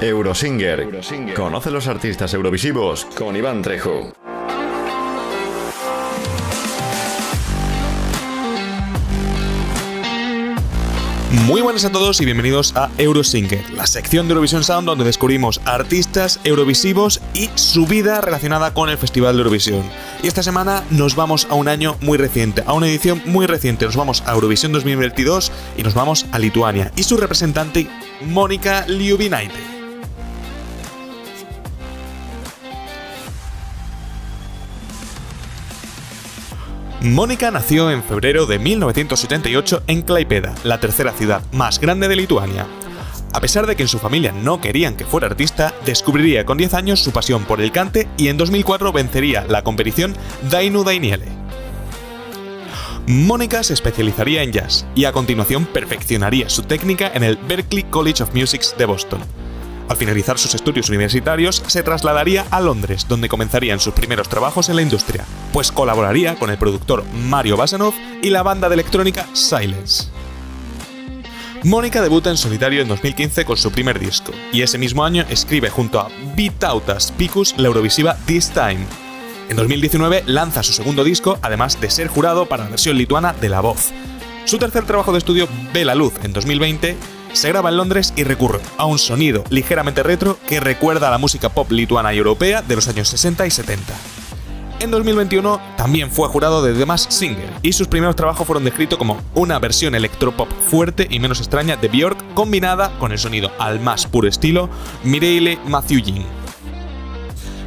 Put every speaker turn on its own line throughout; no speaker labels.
Eurosinger. Conoce los artistas eurovisivos con Iván Trejo.
Muy buenas a todos y bienvenidos a Eurosinger, la sección de Eurovision Sound donde descubrimos artistas eurovisivos y su vida relacionada con el Festival de Eurovisión. Y esta semana nos vamos a un año muy reciente, a una edición muy reciente. Nos vamos a Eurovisión 2022 y nos vamos a Lituania y su representante Mónica Liubinaite. Mónica nació en febrero de 1978 en Klaipeda, la tercera ciudad más grande de Lituania. A pesar de que en su familia no querían que fuera artista, descubriría con 10 años su pasión por el cante y en 2004 vencería la competición Dainu Dainiele. Mónica se especializaría en jazz y a continuación perfeccionaría su técnica en el Berklee College of Music de Boston. Al finalizar sus estudios universitarios, se trasladaría a Londres, donde comenzarían sus primeros trabajos en la industria, pues colaboraría con el productor Mario Basanov y la banda de electrónica Silence. Mónica debuta en solitario en 2015 con su primer disco, y ese mismo año escribe junto a Vitautas Picus la Eurovisiva This Time. En 2019 lanza su segundo disco, además de ser jurado para la versión lituana de La Voz. Su tercer trabajo de estudio ve la luz en 2020 se graba en Londres y recurre a un sonido ligeramente retro que recuerda a la música pop lituana y europea de los años 60 y 70. En 2021 también fue jurado de The Masked Singer y sus primeros trabajos fueron descritos como una versión electropop fuerte y menos extraña de Björk combinada con el sonido al más puro estilo Mireille Matthewin.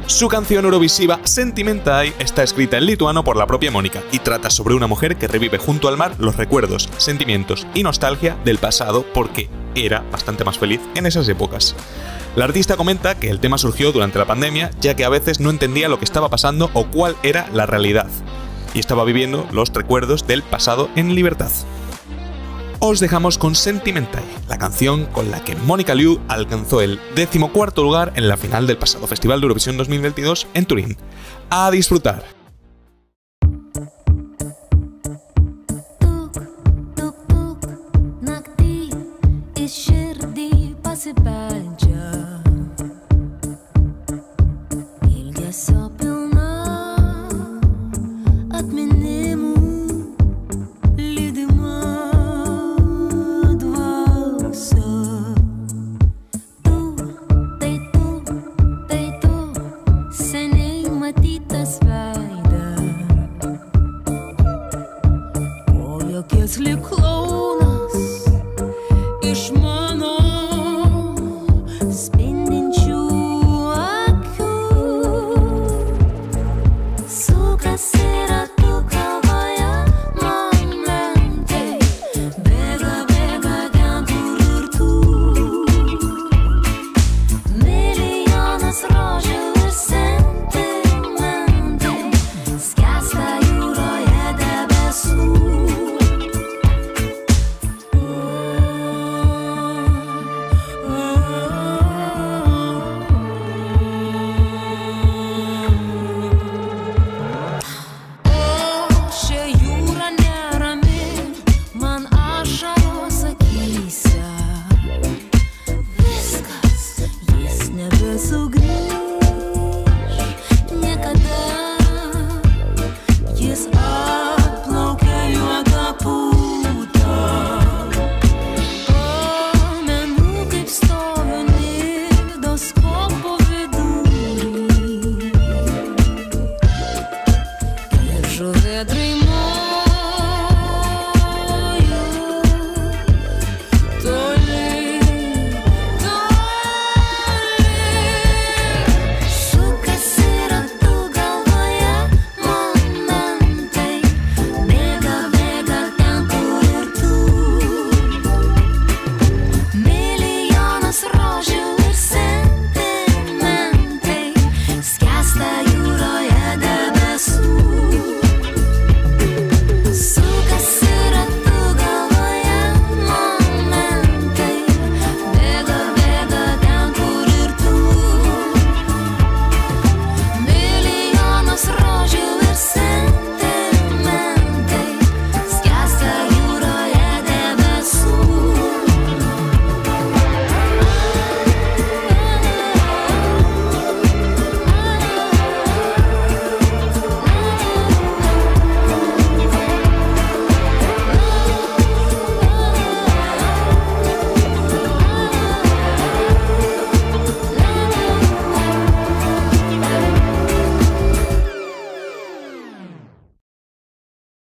Su canción eurovisiva Sentimentai está escrita en lituano por la propia Mónica y trata sobre una mujer que revive junto al mar los recuerdos, sentimientos y nostalgia del pasado porque era bastante más feliz en esas épocas. La artista comenta que el tema surgió durante la pandemia, ya que a veces no entendía lo que estaba pasando o cuál era la realidad, y estaba viviendo los recuerdos del pasado en libertad. Os dejamos con Sentimental, la canción con la que Mónica Liu alcanzó el decimocuarto lugar en la final del pasado Festival de Eurovisión 2022 en Turín. A disfrutar.
It's Lücke.